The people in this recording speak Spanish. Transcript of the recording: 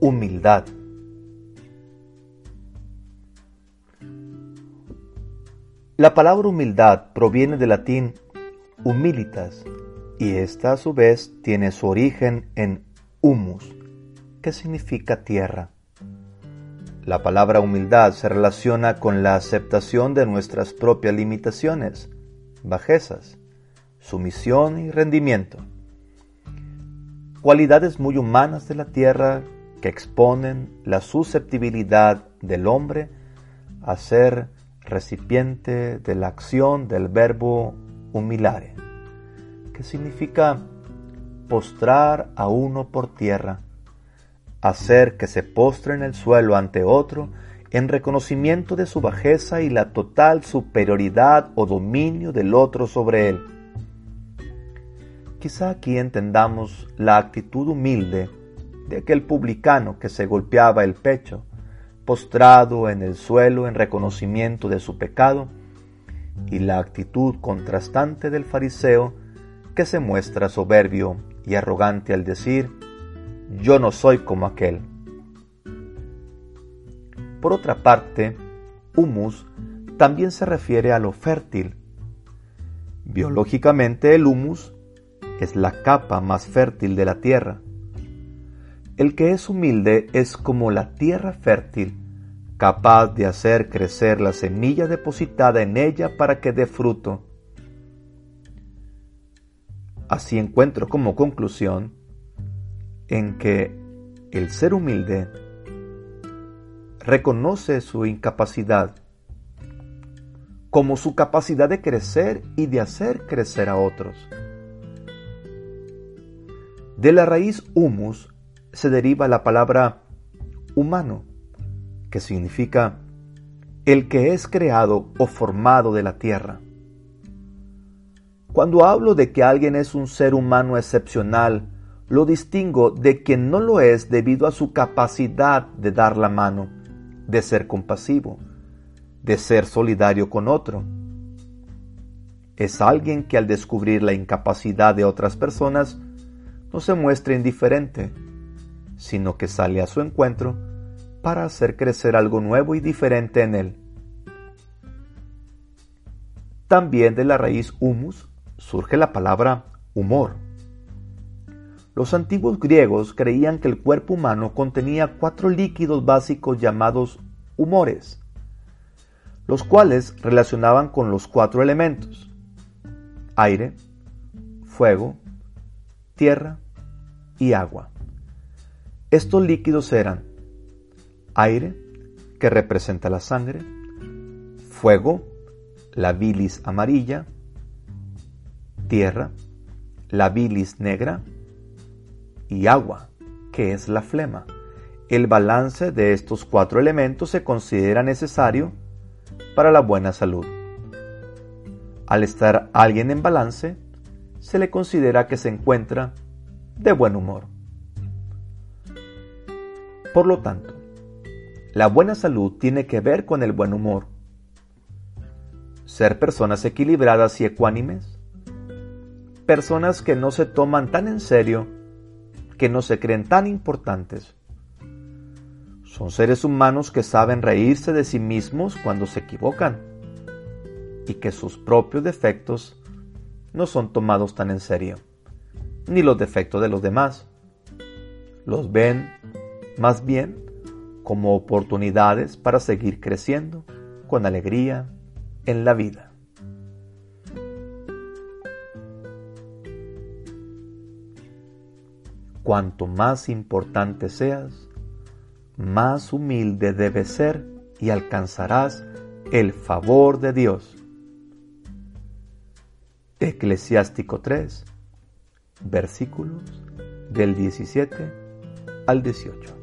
Humildad. La palabra humildad proviene del latín humilitas y esta a su vez tiene su origen en humus, que significa tierra. La palabra humildad se relaciona con la aceptación de nuestras propias limitaciones, bajezas, sumisión y rendimiento. Cualidades muy humanas de la tierra que exponen la susceptibilidad del hombre a ser recipiente de la acción del verbo humilare, que significa postrar a uno por tierra, hacer que se postre en el suelo ante otro en reconocimiento de su bajeza y la total superioridad o dominio del otro sobre él. Quizá aquí entendamos la actitud humilde de aquel publicano que se golpeaba el pecho, postrado en el suelo en reconocimiento de su pecado, y la actitud contrastante del fariseo que se muestra soberbio y arrogante al decir, yo no soy como aquel. Por otra parte, humus también se refiere a lo fértil. Biológicamente el humus es la capa más fértil de la tierra. El que es humilde es como la tierra fértil, capaz de hacer crecer la semilla depositada en ella para que dé fruto. Así encuentro como conclusión en que el ser humilde reconoce su incapacidad como su capacidad de crecer y de hacer crecer a otros. De la raíz humus se deriva la palabra humano, que significa el que es creado o formado de la tierra. Cuando hablo de que alguien es un ser humano excepcional, lo distingo de quien no lo es debido a su capacidad de dar la mano, de ser compasivo, de ser solidario con otro. Es alguien que al descubrir la incapacidad de otras personas no se muestra indiferente, sino que sale a su encuentro para hacer crecer algo nuevo y diferente en él. También de la raíz humus surge la palabra humor. Los antiguos griegos creían que el cuerpo humano contenía cuatro líquidos básicos llamados humores, los cuales relacionaban con los cuatro elementos, aire, fuego, tierra y agua. Estos líquidos eran aire, que representa la sangre, fuego, la bilis amarilla, tierra, la bilis negra y agua, que es la flema. El balance de estos cuatro elementos se considera necesario para la buena salud. Al estar alguien en balance, se le considera que se encuentra de buen humor. Por lo tanto, la buena salud tiene que ver con el buen humor. Ser personas equilibradas y ecuánimes. Personas que no se toman tan en serio, que no se creen tan importantes. Son seres humanos que saben reírse de sí mismos cuando se equivocan y que sus propios defectos no son tomados tan en serio, ni los defectos de los demás. Los ven más bien como oportunidades para seguir creciendo con alegría en la vida. Cuanto más importante seas, más humilde debes ser y alcanzarás el favor de Dios. Eclesiástico 3, versículos del 17 al 18.